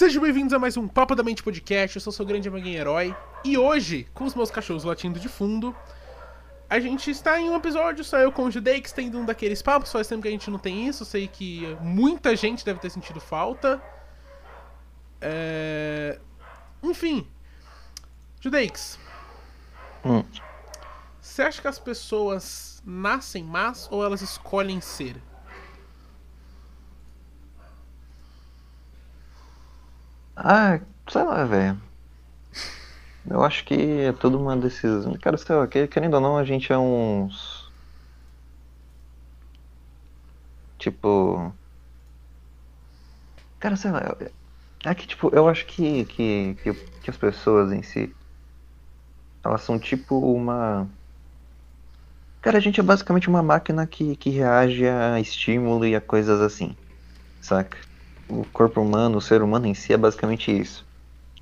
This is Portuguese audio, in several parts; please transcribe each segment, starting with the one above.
Sejam bem-vindos a mais um Papo da Mente Podcast. Eu sou seu grande amiguinho herói. E hoje, com os meus cachorros latindo de fundo, a gente está em um episódio só eu com o Judeix tendo um daqueles papos. Faz tempo que a gente não tem isso. Sei que muita gente deve ter sentido falta. É... Enfim. Judeix. Hum. Você acha que as pessoas nascem más ou elas escolhem ser? Ah, sei lá, velho. Eu acho que é tudo uma decisão. Cara, sei lá, que- querendo ou não, a gente é uns. Tipo. Cara, sei lá. É que, tipo, eu acho que, que, que, que as pessoas em si. Elas são tipo uma. Cara, a gente é basicamente uma máquina que, que reage a estímulo e a coisas assim. Saca? O corpo humano, o ser humano em si é basicamente isso.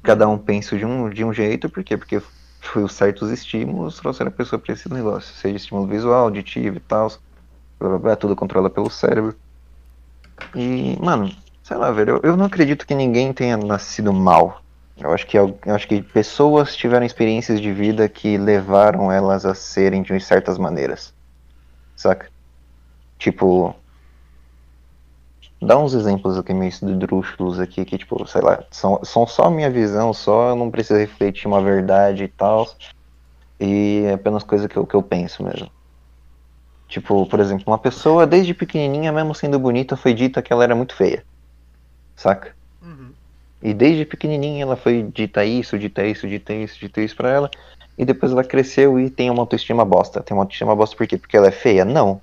Cada um pensa de um, de um jeito, por quê? Porque foi os certos estímulos trouxeram a pessoa para esse negócio. Seja estímulo visual, auditivo e tal. Tudo controla pelo cérebro. E, mano, sei lá, velho, eu, eu não acredito que ninguém tenha nascido mal. Eu acho que, eu acho que pessoas tiveram experiências de vida que levaram elas a serem de certas maneiras. Saca? Tipo, Dá uns exemplos aqui meio esdrúxulos aqui, que, tipo, sei lá, são, são só minha visão, só, eu não preciso refletir uma verdade e tal. E é apenas coisa que eu, que eu penso mesmo. Tipo, por exemplo, uma pessoa desde pequenininha, mesmo sendo bonita, foi dita que ela era muito feia. Saca? Uhum. E desde pequenininha ela foi dita isso, dita isso, dita isso, dita isso pra ela. E depois ela cresceu e tem uma autoestima bosta. Tem uma autoestima bosta por quê? Porque ela é feia? Não.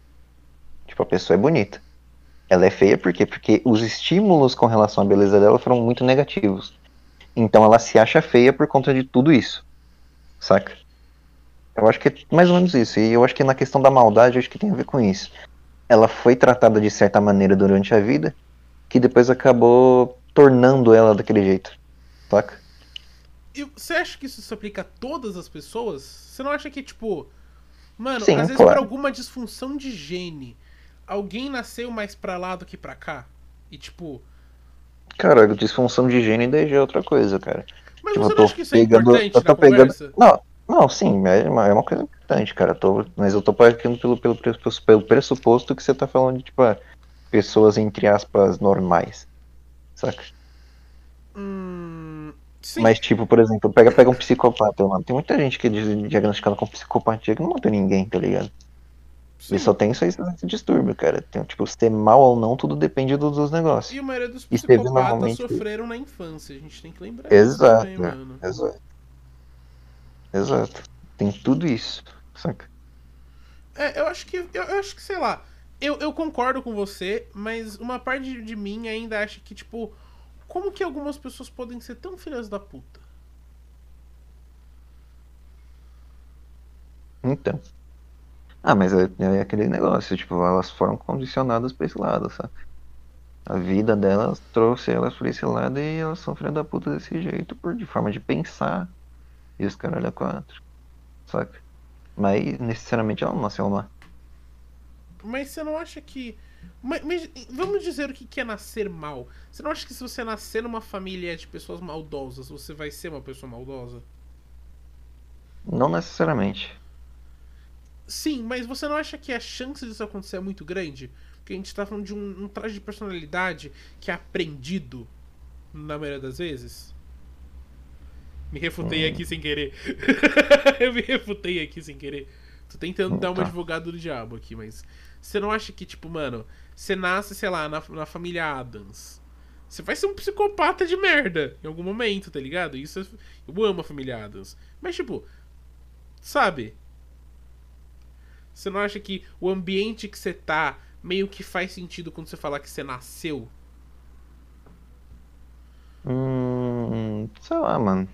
Tipo, a pessoa é bonita. Ela é feia por quê? Porque os estímulos com relação à beleza dela foram muito negativos. Então ela se acha feia por conta de tudo isso. Saca? Eu acho que é mais ou menos isso. E eu acho que na questão da maldade, eu acho que tem a ver com isso. Ela foi tratada de certa maneira durante a vida, que depois acabou tornando ela daquele jeito. Saca? E você acha que isso se aplica a todas as pessoas? Você não acha que, tipo. Mano, Sim, às vezes claro. por alguma disfunção de gene, alguém nasceu mais pra lá do que pra cá? E tipo. Cara, disfunção de daí já é outra coisa, cara. Mas Tipo, você eu não tô acha que isso é pegando- importante eu tô na pegando- conversa? Não, não, sim, é uma, é uma coisa importante, cara. eu tô- mas eu tô partindo pelo, pelo, pressuposto- pelo pressuposto que você tá falando de, tipo, ah, pessoas, entre aspas, normais. Saca? Hum. Sim. Mas, tipo, por exemplo, pega, pega um psicopata, mano. Tem muita gente que é di- diagnosticada com psicopatia que não matou ninguém, tá ligado? Sim. E só tem isso aí, esse distúrbio, cara. Tem, tipo, ser mal ou não, tudo depende dos, dos negócios. E a maioria dos Isso psicopatas normalmente- sofreram na infância. A gente tem que lembrar Exato, disso também, mano. exato. Exato. Tem tudo isso, saca? É, eu acho que. Eu, eu acho que, sei lá. Eu, eu concordo com você, mas uma parte de, de mim ainda acha que, tipo, como que algumas pessoas podem ser tão filhas da puta? Então. Ah, mas é, é aquele negócio, tipo, elas foram condicionadas pra esse lado, saca? A vida delas trouxe elas pra esse lado e elas são filha da puta desse jeito, por de forma de pensar. E os caralho a quatro. Saca? Mas necessariamente ela não nasceu lá. Mas você não acha que. Mas, mas vamos dizer o que que é nascer mal. Você não acha que se você nascer numa família de pessoas maldosas, você vai ser uma pessoa maldosa? Não necessariamente. Sim, mas você não acha que a chance disso acontecer é muito grande? Porque a gente tá falando de um, um traje de personalidade que é aprendido na maioria das vezes. Me refutei Hum. aqui sem querer. Eu me refutei aqui sem querer. Tô tentando Hum, dar uma tá. advogado do diabo aqui, mas. Você não acha que, tipo, mano, você nasce, sei lá, na, na família Adams. Você vai ser um psicopata de merda em algum momento, tá ligado? Isso é- eu amo a família Adams. Mas, tipo, sabe? Você não acha que o ambiente que você tá meio que faz sentido quando você falar que você nasceu? Hum. Sei lá, mano.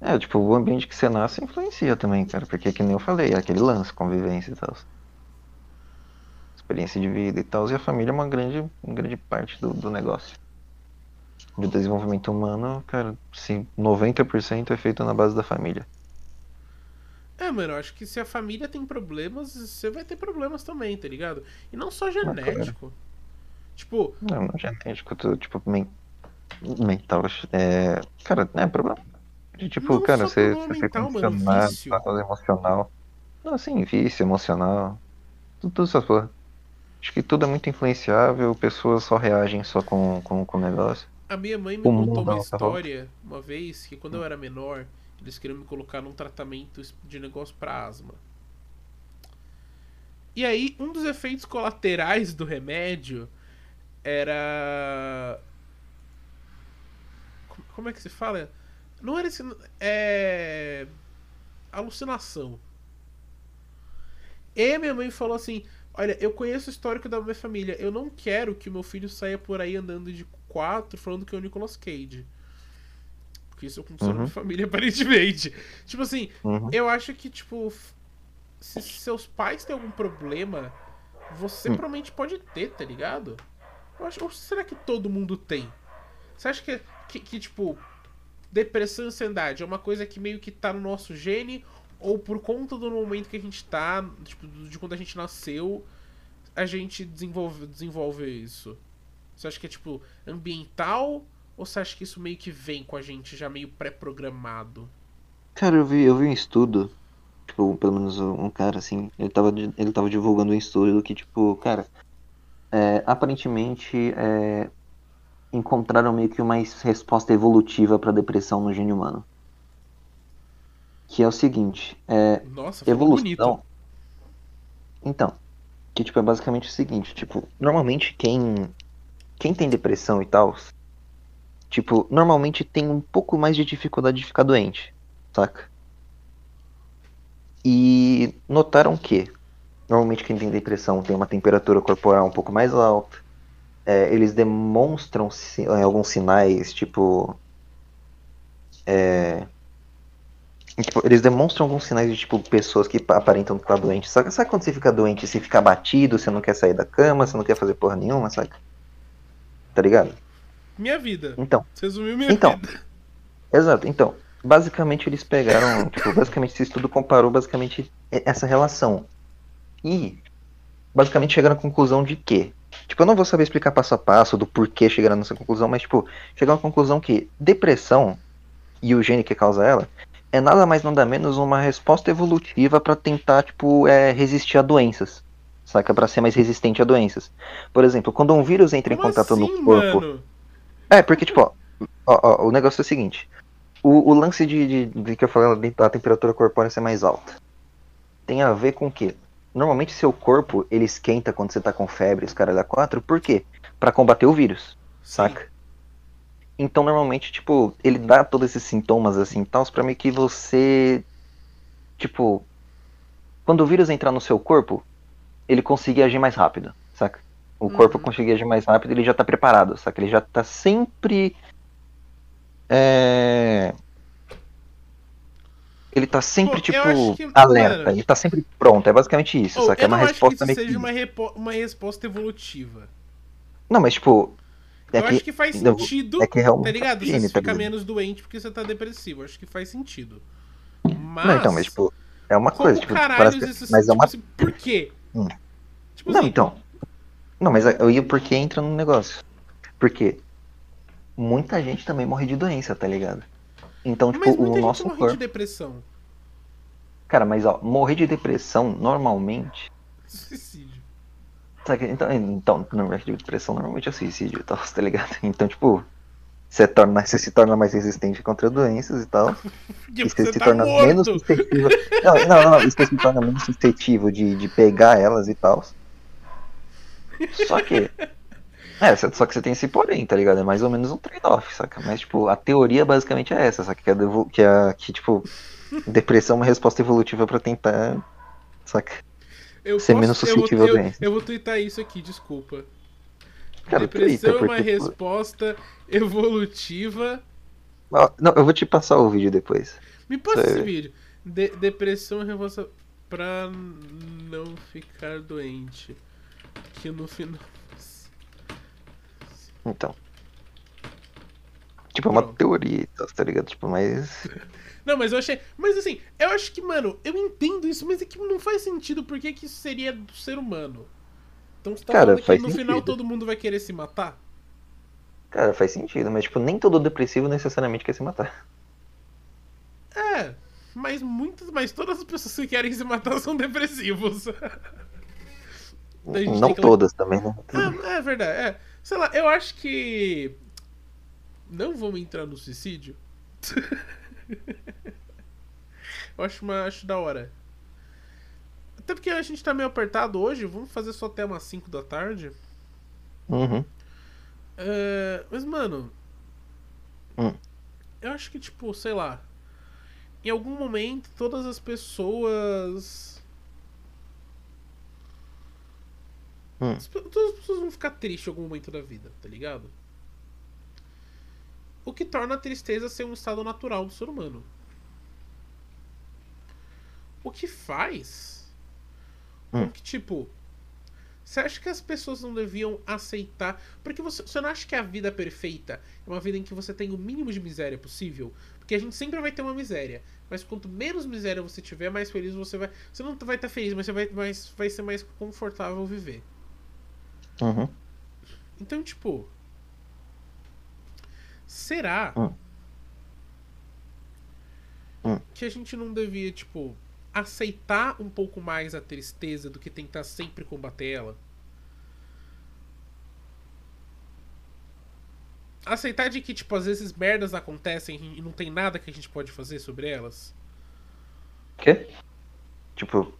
É, tipo, o ambiente que você nasce influencia também, cara. Porque, que nem eu falei, é aquele lance, convivência e tal. Experiência de vida e tal. E a família é uma grande, uma grande parte do, do negócio. Do desenvolvimento humano, cara, sim, 90% é feito na base da família. É, mano, eu acho que se a família tem problemas, você vai ter problemas também, tá ligado? E não só genético. Tipo, Não, não genético, tu, tipo, men- mental. É, cara, é problema. De, tipo, Não cara, você, você fica mental, mano, emocionado, vício. todo emocional. Não, assim, vício, emocional. Tudo, tudo essas porra. Acho que tudo é muito influenciável, pessoas só reagem só com, com, com o negócio. A minha mãe me O contou uma tá história uma vez que quando eu era menor, eles queriam me colocar num tratamento de negócio pra asma. E aí, um dos efeitos colaterais do remédio era. Como- é que se fala? Não era esse. É. Alucinação. E minha mãe falou assim: Olha, eu conheço o histórico da minha família. Eu não quero que meu filho saia por aí andando de quatro falando que é o Nicolas Cage. Porque isso aconteceu na Uhum. minha família, aparentemente. Tipo assim, Uhum. eu acho que, tipo, se seus pais têm algum problema, você Hum. provavelmente pode ter, tá ligado? Acho, ou será que todo mundo tem? Você acha que, que, que, tipo, depressão e ansiedade é uma coisa que meio que tá no nosso gene, ou por conta do momento que a gente tá, tipo, de quando a gente nasceu, a gente desenvolve, desenvolve isso? Você acha que é, tipo, ambiental, ou você acha que isso meio que vem com a gente já meio pré-programado? Cara, eu vi, eu vi um estudo, tipo, pelo menos um cara assim, ele tava, ele tava divulgando um estudo que, tipo, cara, é, aparentemente é, encontraram meio que uma es- resposta evolutiva pra depressão no gene humano. Que é o seguinte, é, Nossa, ficou bonito. evolução. Então, que tipo é basicamente o seguinte, tipo, normalmente quem quem tem depressão e tal, tipo, normalmente tem um pouco mais de dificuldade de ficar doente, saca? E notaram que normalmente quem tem depressão tem uma temperatura corporal um pouco mais alta. é, eles demonstram é, alguns sinais, tipo, é, Tipo, eles demonstram alguns sinais de, tipo, pessoas que aparentam estar doentes. Sabe, quando você fica doente, você fica abatido, você não quer sair da cama, você não quer fazer porra nenhuma, sabe? Tá ligado? Minha vida. Então, Você resumiu minha Então. vida. exato. Então, basicamente eles pegaram, tipo, basicamente esse estudo comparou basicamente essa relação. E, basicamente chegaram à conclusão de que, tipo, eu não vou saber explicar passo a passo do porquê chegaram nessa conclusão, mas, tipo, chegaram à conclusão que depressão e o gene que causa ela é nada mais nada menos uma resposta evolutiva pra tentar, tipo, é, resistir a doenças. Saca? Pra ser mais resistente a doenças. Por exemplo, quando um vírus entra em Como contato assim, no corpo. mano? É, porque, tipo, ó, ó, ó, o negócio é o seguinte. O, o lance de, de, de que eu falei da temperatura corpórea ser mais alta tem a ver com o quê? Normalmente seu corpo, ele esquenta quando você tá com febre, os caras da 4, por quê? Pra combater o vírus, saca? Então, normalmente, tipo, ele dá todos esses sintomas assim, tals, pra meio que você, tipo, quando o vírus entrar no seu corpo, ele conseguir agir mais rápido, saca? O corpo Uhum. conseguir agir mais rápido, ele já tá preparado, saca? Ele já tá sempre. É... Ele tá sempre, Pô, tipo, que, alerta, mano- ele tá sempre pronto. É basicamente isso, saca? É eu uma não acho que resposta isso meio seja que. uma, repo- uma resposta evolutiva. Não, mas tipo. É eu que, acho que faz sentido, é que realmente tá ligado? gene, Você tá fica menos doente porque você tá depressivo. Eu acho que faz sentido. Mas. Não, então, mas tipo, é uma como coisa, tipo, caralho parece que- isso, mas é tipo uma assim, por quê? Hum. Tipo Não, assim, então. Não, mas eu ia porque entra no negócio. Porque muita gente também morre de doença, tá ligado? Então, tipo, mas o muita gente nosso corpo. de depressão. Cara, mas ó, morrer de depressão normalmente. Suicídio. Então, então morrer de depressão normalmente é suicídio e tal, tá ligado? Então, tipo, você, torna, você se torna mais resistente contra doenças e tal. E você você se tá torna menos morto. suscetível. Não, não, não, você se torna menos suscetível de, de pegar elas e tal. Só que. É, só que você tem esse porém, tá ligado? É mais ou menos um trade-off, saca? Mas, tipo, a teoria basicamente é essa, saca? Que, a, devo- que, a, que tipo, depressão é uma resposta evolutiva pra tentar, saca? Eu ser posso- menos eu vou- suscetível eu, doença. eu vou twittar isso aqui, desculpa. Cara, Depressão é uma porque, tipo, resposta evolutiva. Não, eu vou te passar o vídeo depois. Me passa esse vídeo. De- depressão é uma resposta pra não ficar doente. Que no final. Então. Tipo, é uma teoria e tal, tá ligado? Tipo, mas. Não, mas eu achei. Mas assim, eu acho que, mano, eu entendo isso, mas é que não faz sentido porque que isso seria do ser humano. Então você tá Cara, falando que faz no final sentido. todo mundo vai querer se matar? Cara, faz sentido, mas tipo, nem todo depressivo necessariamente quer se matar. É, mas muitas, mas todas as pessoas que querem se matar são depressivos. Não todas que... também, né? É, é verdade. É. Sei lá, eu acho que. Não vamos entrar no suicídio. eu acho, uma, acho da hora. Até porque a gente tá meio apertado hoje, vamos fazer só até umas 5 da tarde. Uhum. É, mas, mano. Hum. Eu acho que, tipo, sei lá. Em algum momento, todas as pessoas. Hum. Todas as pessoas vão ficar tristes em algum momento da vida, tá ligado? O que torna a tristeza ser um estado natural do ser humano. O que faz hum. que, tipo, você acha que as pessoas não deviam aceitar? Porque você, você não acha que a vida perfeita é uma vida em que você tem o mínimo de miséria possível? Porque a gente sempre vai ter uma miséria. Mas quanto menos miséria você tiver, mais feliz você vai. Você não vai estar feliz, mas você vai, mais, vai ser mais confortável viver. Uhum. Então, tipo. Será hum. Hum. que a gente não devia, tipo, aceitar um pouco mais a tristeza do que tentar sempre combater ela. Aceitar de que, tipo, às vezes merdas acontecem e não tem nada que a gente pode fazer sobre elas. Quê? Tipo,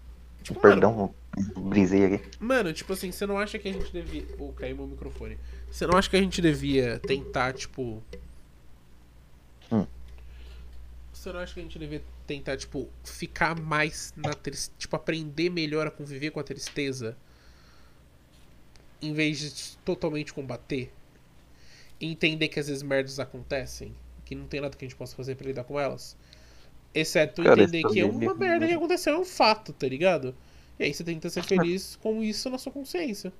tipo perdão, mano, brisei aqui. Mano, tipo assim, você não acha que a gente devia. Oh, caiu meu microfone. Você não acha que a gente devia tentar, tipo. Hum. Você não acha que a gente devia tentar, tipo, ficar mais na tristeza. Tipo, aprender melhor a conviver com a tristeza. Em vez de totalmente combater. E entender que às vezes merdas acontecem. Que não tem nada que a gente possa fazer para lidar com elas. Exceto Cara, entender que é uma merda que aconteceu, é um fato, tá ligado? E aí você tenta ser feliz com isso na sua consciência.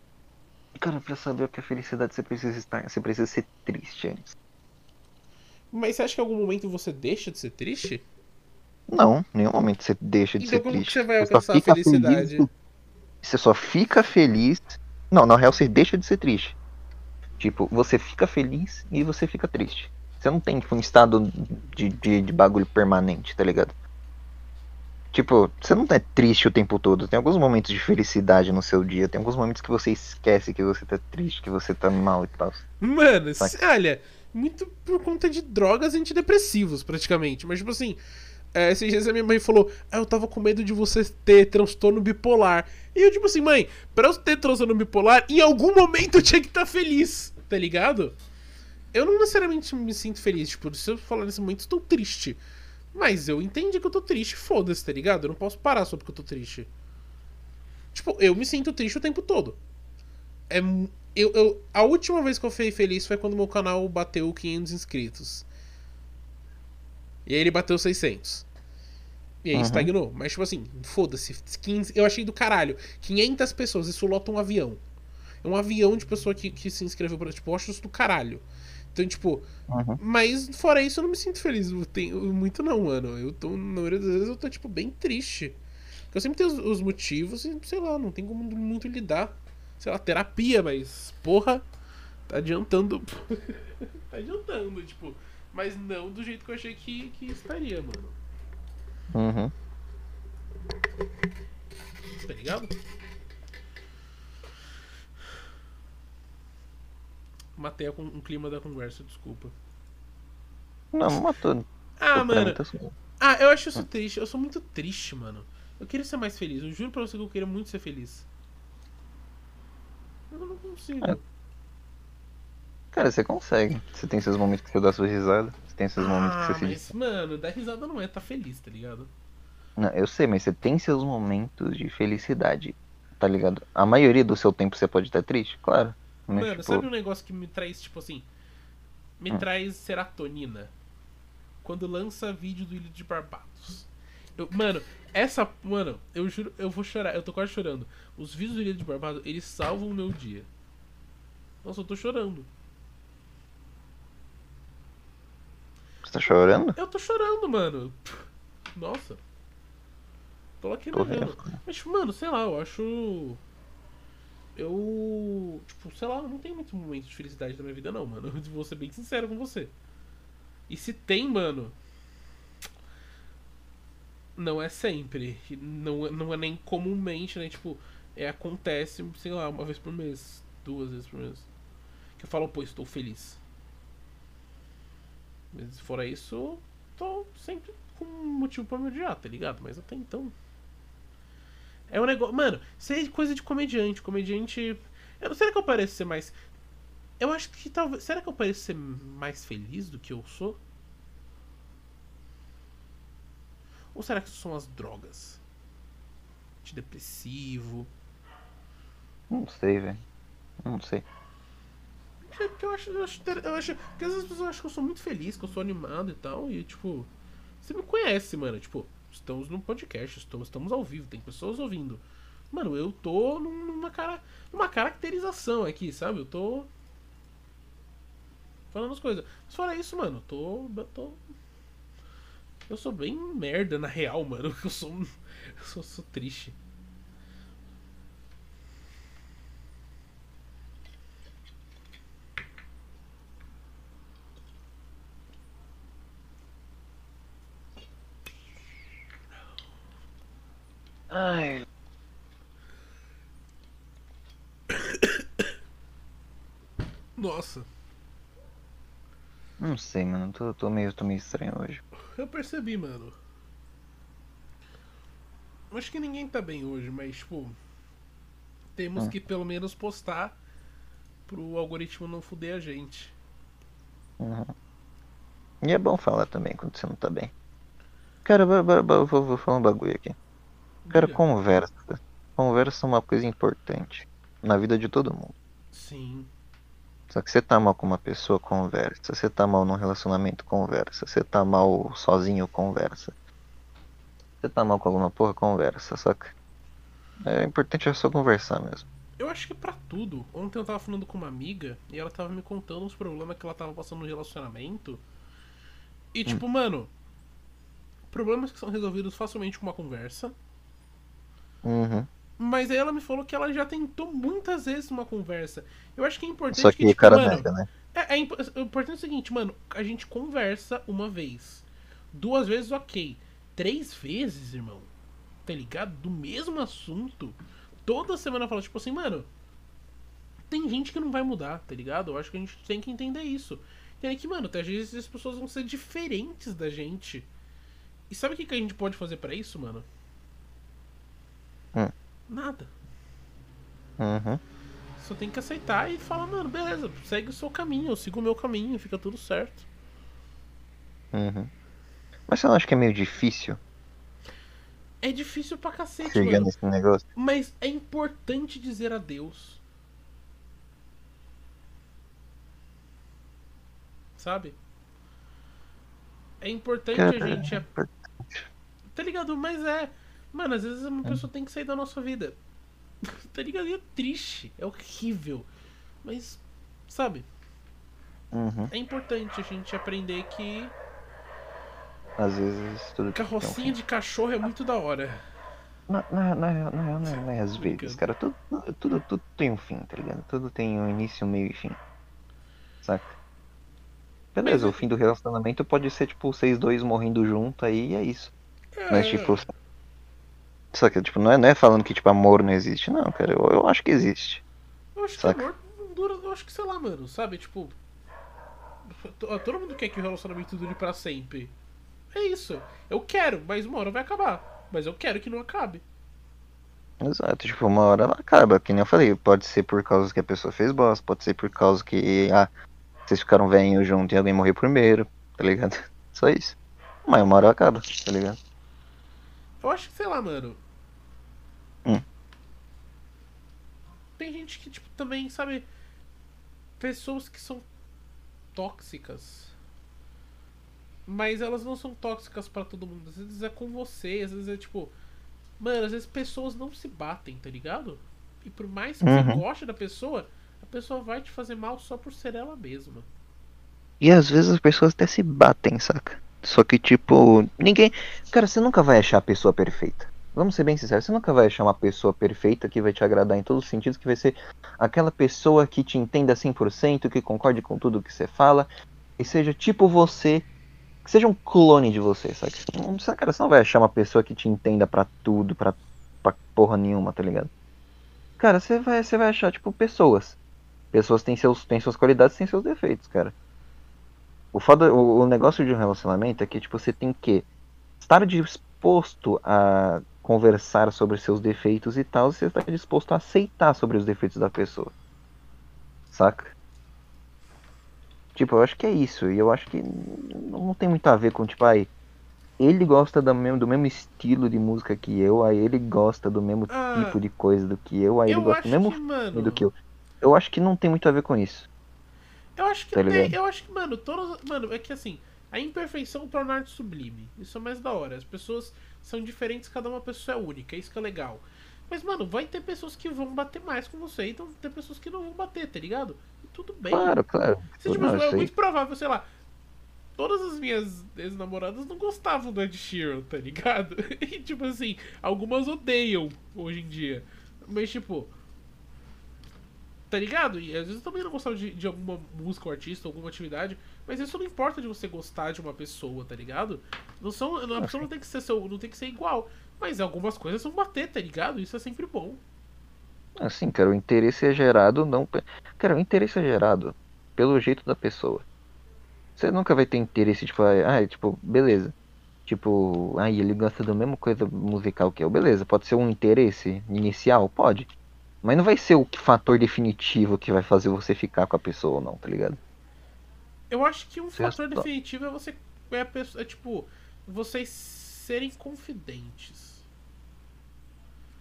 Cara, pra saber o que é felicidade, você precisa estar. Você precisa ser triste antes. Mas você acha que em algum momento você deixa de ser triste? Não, em nenhum momento você deixa de então, ser como triste. Que você vai alcançar você a felicidade? Feliz, você só fica feliz. Não, na real você deixa de ser triste. Tipo, você fica feliz e você fica triste. Você não tem tipo, um estado de, de, de bagulho permanente, tá ligado? Tipo, você não é triste o tempo todo. Tem alguns momentos de felicidade no seu dia. Tem alguns momentos que você esquece que você tá triste, que você tá mal e tal. Mano, olha, muito por conta de drogas antidepressivos, praticamente. Mas, tipo assim, é, esses dias a minha mãe falou: ah, eu tava com medo de você ter transtorno bipolar. E eu, tipo assim, mãe, pra eu ter transtorno bipolar, em algum momento eu tinha que estar tá feliz, tá ligado? Eu não necessariamente me sinto feliz, tipo, se eu falar nesse momento, estou triste. Mas eu entendi que eu tô triste, foda-se, tá ligado? Eu não posso parar só porque eu tô triste. Tipo, eu me sinto triste o tempo todo. É, eu, eu, a última vez que eu fiquei feliz foi quando meu canal bateu 500 inscritos. E aí ele bateu 600. E aí uhum. estagnou. Mas, tipo assim, foda-se. Eu achei do caralho. 500 pessoas, isso lota um avião. É um avião de pessoa que, que se inscreveu pra. Tipo, eu acho isso do caralho. Então, tipo. Uhum. Mas, fora isso, eu não me sinto feliz. Tenho, muito não, mano. Eu tô, na maioria das vezes, eu tô, tipo, bem triste. Porque eu sempre tenho os, os motivos e, sei lá, não tem como muito lidar. Sei lá, terapia, mas, porra, tá adiantando. tá adiantando, tipo. Mas não do jeito que eu achei que, que estaria, mano. Uhum. Tá ligado? Matei um clima da conversa, desculpa. Não, matou. Ah, mano. Ah, eu acho isso triste. Eu sou muito triste, mano. Eu queria ser mais feliz. Eu juro pra você que eu queria muito ser feliz. Eu não consigo. É. Cara, você consegue. Você tem seus momentos que você dá sua risada. Você tem seus momentos ah, que você mas, se. mano, dar risada não é tá feliz, tá ligado? Não, eu sei, mas você tem seus momentos de felicidade. Tá ligado? A maioria do seu tempo você pode estar triste, claro. Mas, mano, tipo... sabe um negócio que me traz, tipo assim. Me hum. traz serotonina? Quando lança vídeo do Ilha de Barbados. Eu, mano, essa. Mano, eu juro, eu vou chorar, eu tô quase chorando. Os vídeos do Ilha de Barbados, eles salvam o meu dia. Nossa, eu tô chorando. Você tá chorando? Eu tô chorando, mano. Nossa. Tô aqui tô vendo. Mas, mano, sei lá, eu acho. Eu. Tipo, sei lá, não tem muitos momentos de felicidade na minha vida, não, mano. Eu vou ser bem sincero com você. E se tem, mano. Não é sempre. Não, não é nem comumente, né? Tipo, é, acontece, sei lá, uma vez por mês. Duas vezes por mês. Que eu falo, pô, estou feliz. Mas fora isso, tô sempre com motivo pra me odiar, tá ligado? Mas até então. É um negócio. Mano, isso é coisa de comediante. Comediante. Eu sei que eu pareço ser mais. Eu acho que talvez. Será que eu pareço ser mais feliz do que eu sou? Ou será que isso são as drogas? Antidepressivo. Não sei, velho. Não sei. É porque eu acho, eu acho, eu acho. Porque às vezes as pessoas acham que eu sou muito feliz, que eu sou animado e tal. E tipo. Você me conhece, mano. Tipo, estamos num podcast, estamos, estamos ao vivo, tem pessoas ouvindo. Mano, eu tô num- numa cara. numa caracterização aqui, sabe? Eu tô. Falando as coisas. Mas fora isso, mano, eu tô. Eu tô. Eu sou bem merda, na real, mano. Eu sou. Eu sou, sou triste. Ai. Nossa, Não sei, mano. Tô, tô, meio, tô meio estranho hoje. eu percebi, mano. Acho que ninguém tá bem hoje, mas, tipo. Temos Hum. que pelo menos postar pro algoritmo não fuder a gente. Uhum. E é bom falar também quando você não tá bem. Cara, ba- ba- vou, vou falar um bagulho aqui. Cara, Diga. conversa. Conversa é uma coisa importante na vida de todo mundo. Sim. Só que você tá mal com uma pessoa, conversa. Você tá mal num relacionamento, conversa. Você tá mal sozinho, conversa. Você tá mal com alguma porra, conversa, saca? É importante é só conversar mesmo. Eu acho que pra tudo. Ontem eu tava falando com uma amiga e ela tava me contando os problemas que ela tava passando no relacionamento. E tipo, mano. Problemas que são resolvidos facilmente com uma conversa. Uhum. Mas aí ela me falou que ela já tentou muitas vezes uma conversa. Eu acho que é importante Só que o tipo, cara mano, nega, né? É, é impo- o importante é o seguinte, mano, a gente conversa uma vez. Duas vezes, ok. Três vezes, irmão. Tá ligado? Do mesmo assunto. Toda semana fala, tipo assim, mano. Tem gente que não vai mudar, tá ligado? Eu acho que a gente tem que entender isso. Entender que, mano, até às vezes as pessoas vão ser diferentes da gente. E sabe o que, que a gente pode fazer pra isso, mano? Nada. Uhum. Só tem que aceitar e falar, mano, beleza, segue o seu caminho, eu sigo o meu caminho, fica tudo certo. Uhum. Mas você não acha que é meio difícil É difícil pra cacete, chegar mano. negócio? Mas é importante dizer adeus. Sabe? É importante a Cara, gente. Tá ligado? Mas é. Mano, às vezes uma pessoa tem que sair da nossa vida. tá ligado? E é triste. É horrível. Mas, sabe? Uhum. É importante a gente aprender que Às vezes tudo carrocinha de cachorro é muito da hora. Na, na, na, real- na, é- é às Brincando. vezes, cara. Tudo, tudo, tudo tem um fim, tá ligado? Tudo tem um início, um meio e fim. Saca? Beleza, o fim do relacionamento pode ser tipo vocês dois morrendo junto aí e é isso. Mas tipo. Só que, tipo, não é, não é falando que tipo amor não existe, não, cara. Eu, eu acho que existe. Eu acho que Saca? amor não dura. Eu acho que, sei lá, mano, sabe? Tipo. to- Todo mundo quer que o relacionamento dure pra sempre. É isso. Eu quero, mas uma hora vai acabar. Mas eu quero que não acabe. Exato, tipo, uma hora ela acaba, que nem eu falei, pode ser por causa que a pessoa fez bosta, pode ser por causa que, ah, vocês ficaram velhinhos juntos e alguém morreu primeiro, tá ligado? Só isso. Mas uma hora acaba, tá ligado? Eu acho que, sei lá, mano. Tem gente que, tipo, também, sabe. Pessoas que são tóxicas. Mas elas não são tóxicas pra todo mundo. Às vezes é com você, às vezes é tipo. Mano, às vezes pessoas não se batem, tá ligado? E por mais que você Uhum. goste da pessoa, a pessoa vai te fazer mal só por ser ela mesma. E às vezes as pessoas até se batem, saca? Só que, tipo, ninguém. Cara, você nunca vai achar a pessoa perfeita. Vamos ser bem sinceros, você nunca vai achar uma pessoa perfeita que vai te agradar em todos os sentidos, que vai ser aquela pessoa que te entenda 100%, que concorde com tudo que você fala, e seja tipo você, que seja um clone de você, sabe? Não, cara, você não vai achar uma pessoa que te entenda pra tudo, pra, pra porra nenhuma, tá ligado? Cara, você vai, você vai achar, tipo, pessoas. Pessoas têm, seus, têm suas qualidades, têm seus defeitos, cara. O, foda, o, o negócio de um relacionamento é que, tipo, você tem que estar disposto a conversar sobre seus defeitos e tal, você está disposto a aceitar sobre os defeitos da pessoa. Saca? Tipo, eu acho que é isso. E eu acho que não tem muito a ver com, tipo, aí, ele gosta do mesmo, do mesmo estilo de música que eu, aí ele gosta do mesmo ah, tipo de coisa do que eu, aí eu ele gosta do mesmo que, mano, do que eu. Eu acho que não tem muito a ver com isso. Eu acho que tá tem, eu acho que, mano, todos. Mano, é que assim, a imperfeição torna a arte sublime. Isso é mais da hora. As pessoas são diferentes, cada uma pessoa é única, é isso que é legal. Mas, mano, vai ter pessoas que vão bater mais com você, então tem pessoas que não vão bater, tá ligado? E tudo bem. Claro, claro. Se, tipo, não, é muito provável, sei lá, todas as minhas ex-namoradas não gostavam do Ed Sheeran, tá ligado? E, tipo assim, algumas odeiam hoje em dia. Mas, tipo, Tá ligado? E às vezes eu também não gostava de, de alguma música ou artista, alguma atividade. Mas isso não importa de você gostar de uma pessoa, tá ligado? Não são, a pessoa não tem que ser seu, não tem que ser igual. Mas algumas coisas são bater, tá ligado? Isso é sempre bom. Assim, cara, o interesse é gerado não. Cara, o interesse é gerado pelo jeito da pessoa. Você nunca vai ter interesse, tipo, ah, tipo, beleza. Tipo, ah, ele gosta da mesma coisa musical que eu. Beleza, pode ser um interesse inicial? Pode. Mas não vai ser o fator definitivo que vai fazer você ficar com a pessoa ou não, tá ligado? Eu acho que um você fator definitivo é você. É, pessoa, é tipo. Vocês serem confidentes.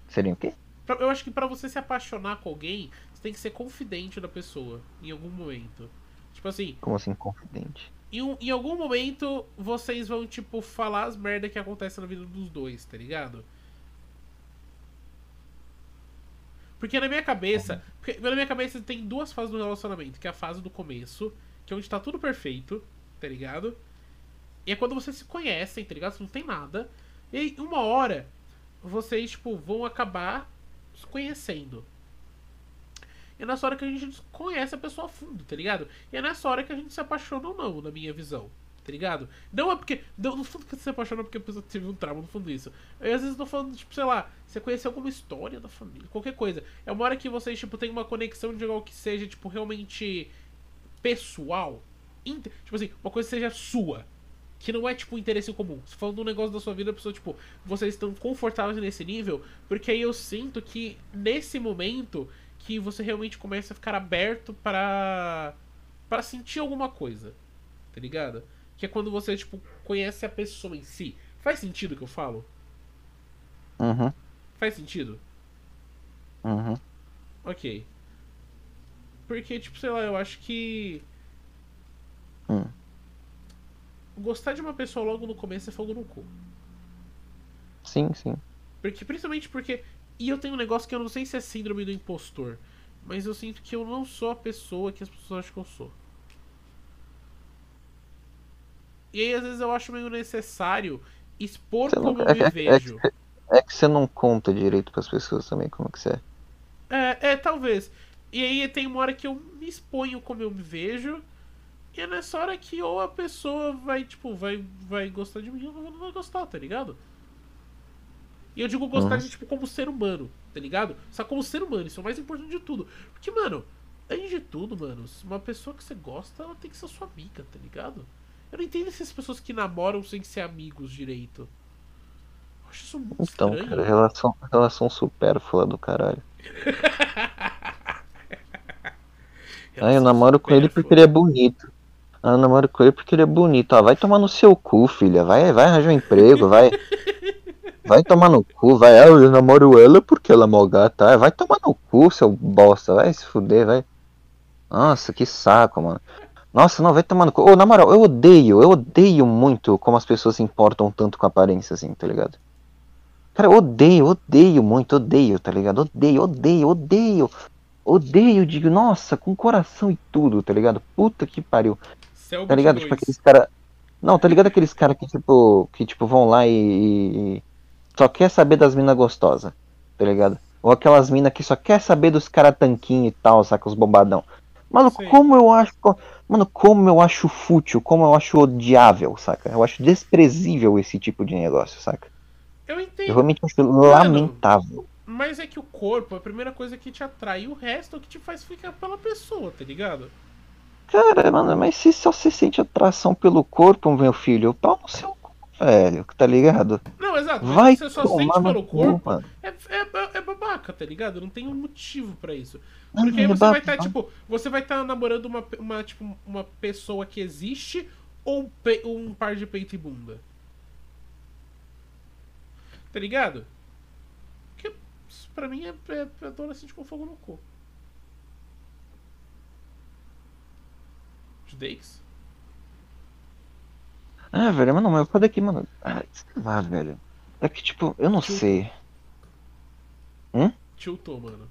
Serem o quê? Eu acho que para você se apaixonar com alguém, você tem que ser confidente da pessoa. Em algum momento. Tipo assim. Como assim, confidente? Em, um, em algum momento, vocês vão, tipo, falar as merdas que acontecem na vida dos dois, tá ligado? Porque na minha cabeça. Porque na minha cabeça tem duas fases do relacionamento, que é a fase do começo, que é onde tá tudo perfeito, tá ligado? E é quando vocês se conhecem, tá ligado? Não tem nada. E aí, uma hora, vocês, tipo, vão acabar se conhecendo. E é nessa hora que a gente conhece a pessoa a fundo, tá ligado? E é nessa hora que a gente se apaixona ou não, na minha visão tá ligado? Não é porque. Não, no fundo que você se apaixona porque a pessoa teve um trauma, no fundo disso. Eu às vezes tô falando, tipo, sei lá, você conheceu alguma história da família, qualquer coisa. É uma hora que vocês, tipo, tem uma conexão de algo que seja, tipo, realmente pessoal. Inter... Tipo assim, uma coisa que seja sua. Que não é, tipo, um interesse comum. Você falando um negócio da sua vida, a pessoa, tipo, vocês estão confortáveis nesse nível, porque aí eu sinto que nesse momento que você realmente começa a ficar aberto para para sentir alguma coisa. Tá ligado? Que é quando você, tipo, conhece a pessoa em si. Faz sentido o que eu falo? Uhum. Faz sentido? Uhum. Ok. Porque, tipo, sei lá, eu acho que. Hum. Gostar de uma pessoa logo no começo é fogo no cu. Sim, sim. Porque, principalmente porque. E eu tenho um negócio que eu não sei se é síndrome do impostor. Mas eu sinto que eu não sou a pessoa que as pessoas acham que eu sou. E aí, às vezes, eu acho meio necessário expor você como não, eu é, me é, vejo. É, é, que você não conta direito para as pessoas também como que você é. É, é, talvez. E aí tem uma hora que eu me exponho como eu me vejo. E é nessa hora que ou a pessoa vai, tipo, vai, vai gostar de mim ou não vai gostar, tá ligado? E eu digo gostar uhum. de, tipo, como ser humano, tá ligado? Só como ser humano, isso é o mais importante de tudo. Porque, mano, antes de tudo, mano, uma pessoa que você gosta, ela tem que ser sua amiga, tá ligado? Eu não entendo essas pessoas que namoram sem ser amigos direito. Eu acho isso muito então, estranho. cara, relação, relação supérflua do caralho. ah, eu namoro com ele porque ele é bonito. Ah, eu namoro com ele porque ele é bonito. Ah, vai tomar no seu cu, filha. Vai, vai arranjar um emprego, vai. Vai tomar no cu, vai. Ah, eu namoro ela porque ela é mó gata. vai tomar no cu, seu bosta. Vai se fuder, vai. Nossa, que saco, mano. Nossa, não, vai tomando. Ô, oh, na moral, eu odeio, eu odeio muito como as pessoas se importam tanto com a aparência, assim, tá ligado? Cara, eu odeio, odeio muito, odeio, tá ligado? Odeio, odeio, odeio. Odeio, digo, nossa, com coração e tudo, tá ligado? Puta que pariu. Céu tá ligado? Tipo, aqueles cara. Não, tá ligado aqueles caras que, tipo, que, tipo, vão lá e, só quer saber das minas gostosas, tá ligado? Ou aquelas minas que só quer saber dos cara tanquinho e tal, saca? Os bombadão. Mano, Sei. como eu acho. Mano, como eu acho fútil, como eu acho odiável, saca? Eu acho desprezível esse tipo de negócio, saca? Eu Eu entendo. realmente acho lamentável. Mas é que o corpo é a primeira coisa que te atrai. E o resto é o que te faz ficar pela pessoa, tá ligado? Cara, mano, mas se só você sente atração pelo corpo, meu filho, pau no seu velho, tá ligado? Não, exato. Vai você só sente pelo corpo, é, é, é babaca, tá ligado? Não tem um motivo pra isso. Não, Porque aí você vai estar, tipo, você vai estar namorando uma, uma, tipo, uma pessoa que existe ou um um par de peito e bunda. Tá ligado? Porque isso pra mim é, é, é adolescente com fogo no cu. Judeix? Ah, velho, mano, mas foda que, mano. Ah, sei lá, velho. É que, tipo, eu não Tiltou. sei. Tiltou, mano.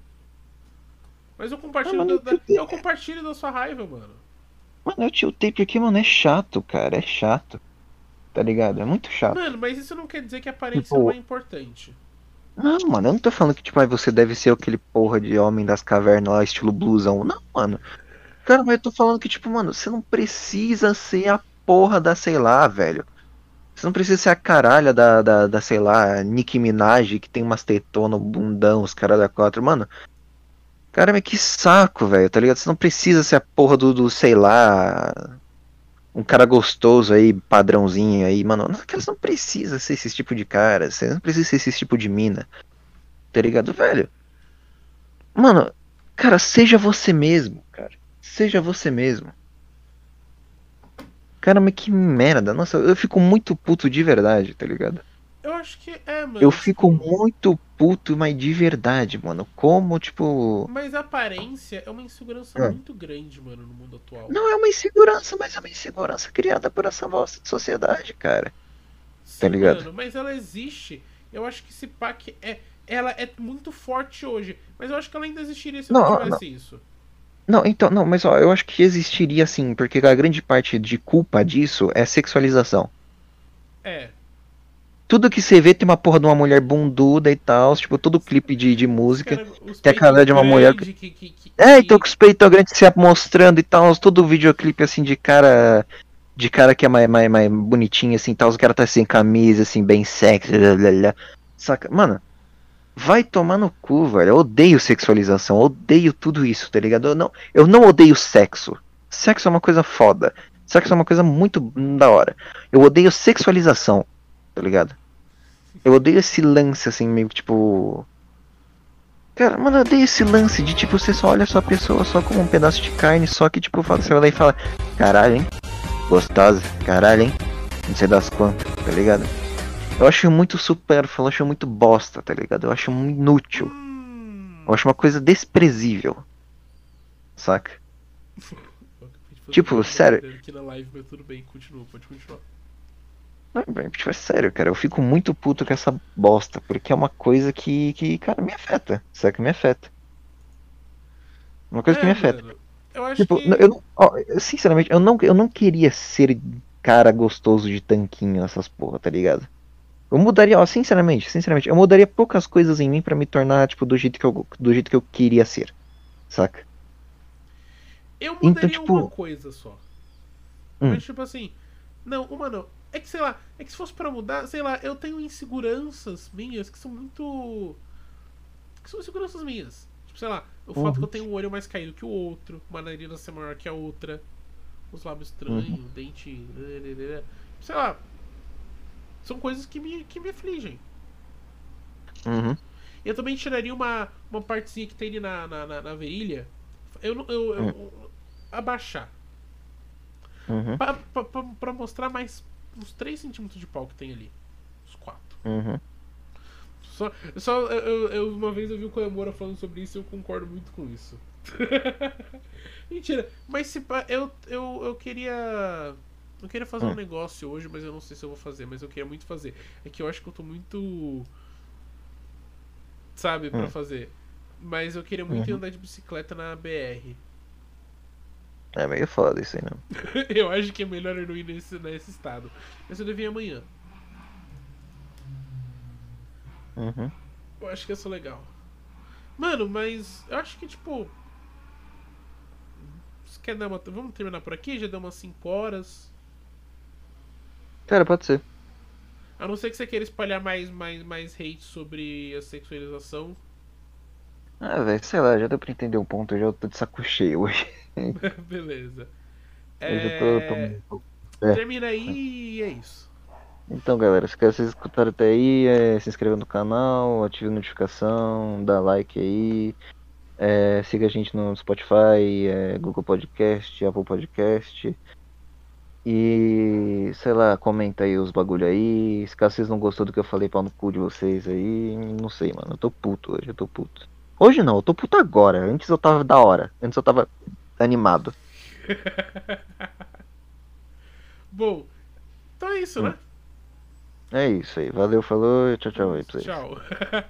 Mas eu compartilho, Ah, mas da, não da- tiltei. eu compartilho da sua raiva, mano. Mano, eu tiltei porque, mano, é chato, cara. É chato. Tá ligado? É muito chato. Mano, mas isso não quer dizer que a aparência Tipo- não é importante. Não, mano, eu não tô falando que, tipo, ah, você deve ser aquele porra de homem das cavernas lá, estilo blusão. Não, mano. Cara, mas eu tô falando que, tipo, mano, você não precisa ser a porra da, sei lá, velho. Você não precisa ser a caralha da, da, da sei lá, Nicki Minaj, que tem umas tetonas, bundão, os caras da quatro. Mano, cara, mas que saco, velho, tá ligado? Você não precisa ser a porra do, do, sei lá, um cara gostoso aí, padrãozinho aí, mano. Não, você não precisa ser esse tipo de cara, você não precisa ser esse tipo de mina, tá ligado, velho? Mano, cara, seja você mesmo, cara. Seja você mesmo. Cara, mas que merda. Nossa, eu fico muito puto de verdade, tá ligado? Eu acho que é, mano. Eu fico tipo, muito puto, mas de verdade, mano. Como, tipo. Mas a aparência é uma insegurança É. muito grande, mano, no mundo atual. Não é uma insegurança, mas é uma insegurança criada por essa bosta de sociedade, cara. Sim, tá ligado? Mano, mas ela existe. Eu acho que esse pack é. Ela é muito forte hoje. Mas eu acho que ela ainda existiria se não, Não, tivesse isso. Não, então, não, mas ó, eu acho que existiria sim, porque a grande parte de culpa disso é sexualização. É. Tudo que você vê tem uma porra de uma mulher bunduda e tal, tipo, todo clipe de, de música. Cara, tem a cara peitos de uma mulher que, que, que, É, que- então com os peitos grandes se mostrando e tal, todo videoclipe assim de cara. De cara que é mais, mais, mais bonitinho assim tal, os caras tá sem camisa, assim, bem sexy, blá, blá, blá. Saca? Mano, vai tomar no cu, velho. Eu odeio sexualização, odeio tudo isso, tá ligado? Eu não, eu não odeio sexo. Sexo é uma coisa foda. Sexo é uma coisa muito da hora. Eu odeio sexualização, tá ligado? Eu odeio esse lance assim, meio tipo. Cara, mano, eu odeio esse lance de tipo, você só olha a sua pessoa só como um pedaço de carne, só que tipo, você vai lá e fala, caralho, hein? Gostosa, caralho, hein? Não sei das quantas, tá ligado? Eu acho muito supérfluo, eu acho muito bosta, tá ligado? Eu acho muito inútil. Eu acho uma coisa desprezível. Saca? Tipo, sério. Aqui na live, mas tudo bem, continua, pode continuar. Não, velho, tipo, é sério, cara. Eu fico muito puto com essa bosta, porque é uma coisa que, que cara, me afeta. Saca? Me afeta. Uma coisa que me afeta. É, mano, eu acho Tipo, que. eu não. ó, sinceramente, eu não, eu não queria ser cara gostoso de tanquinho nessas porra, tá ligado? Eu mudaria, ó, sinceramente, sinceramente, eu mudaria poucas coisas em mim pra me tornar, tipo, do jeito que eu, do jeito que eu queria ser. Saca? Eu Então, mudaria tipo- uma coisa só. Hum. Mas tipo assim. Não, uma não. É que sei lá, é que se fosse pra mudar, sei lá, eu tenho inseguranças minhas que são muito. que são inseguranças minhas. Tipo, sei lá, o fato Uhum. que eu tenho um olho mais caído que o outro, uma narina ser maior que a outra, os lábios estranhos, Uhum. dente. Sei lá. São coisas que me, que me afligem. Uhum. Eu também tiraria uma, uma partezinha que tem ali na, na, na, na virilha. Eu, não- eu, eu- abaixar. Uhum. Pra, pra, pra- pra mostrar mais uns 3 centímetros de pau que tem ali. Uns 4. Uhum. Só, só eu, eu- eu- uma vez eu vi o Koyamura falando sobre isso e eu concordo muito com isso. Mentira, mas se eu, eu, eu queria. Eu queria fazer um Hum. negócio hoje, mas eu não sei se eu vou fazer, mas eu queria muito fazer. É que eu acho que eu tô muito. Sabe, pra Hum. fazer. Mas eu queria muito Uhum. andar de bicicleta na BR. É meio foda isso aí, não. eu acho que é melhor eu não ir nesse, nesse estado. Mas eu devia amanhã. Uhum. Eu acho que ia ser legal. Mano, mas eu acho que, tipo. Você quer dar uma. Vamos terminar por aqui? Já deu umas 5 horas. Cara, pode ser. A não ser que você queira espalhar mais, mais, mais hate sobre a sexualização. Ah, velho, sei lá, já deu pra entender um ponto, eu já tô de saco cheio hoje. Beleza. Eu já É, tô. tô- É. Termina aí e é isso. Então, galera, se vocês escutaram até aí, é, se inscreva no canal, ative a notificação, dá like aí. é, siga a gente no Spotify, é, Google Podcast, Apple Podcast. E, sei lá, comenta aí os bagulho aí. Se caso vocês não gostou do que eu falei pau no cu de vocês aí, não sei, mano. Eu tô puto hoje, eu tô puto. Hoje não, eu tô puto agora. Antes eu tava da hora. Antes eu tava animado. Bom, então é isso, né? É isso aí. Valeu, falou. Tchau, tchau aí pra vocês. Tchau.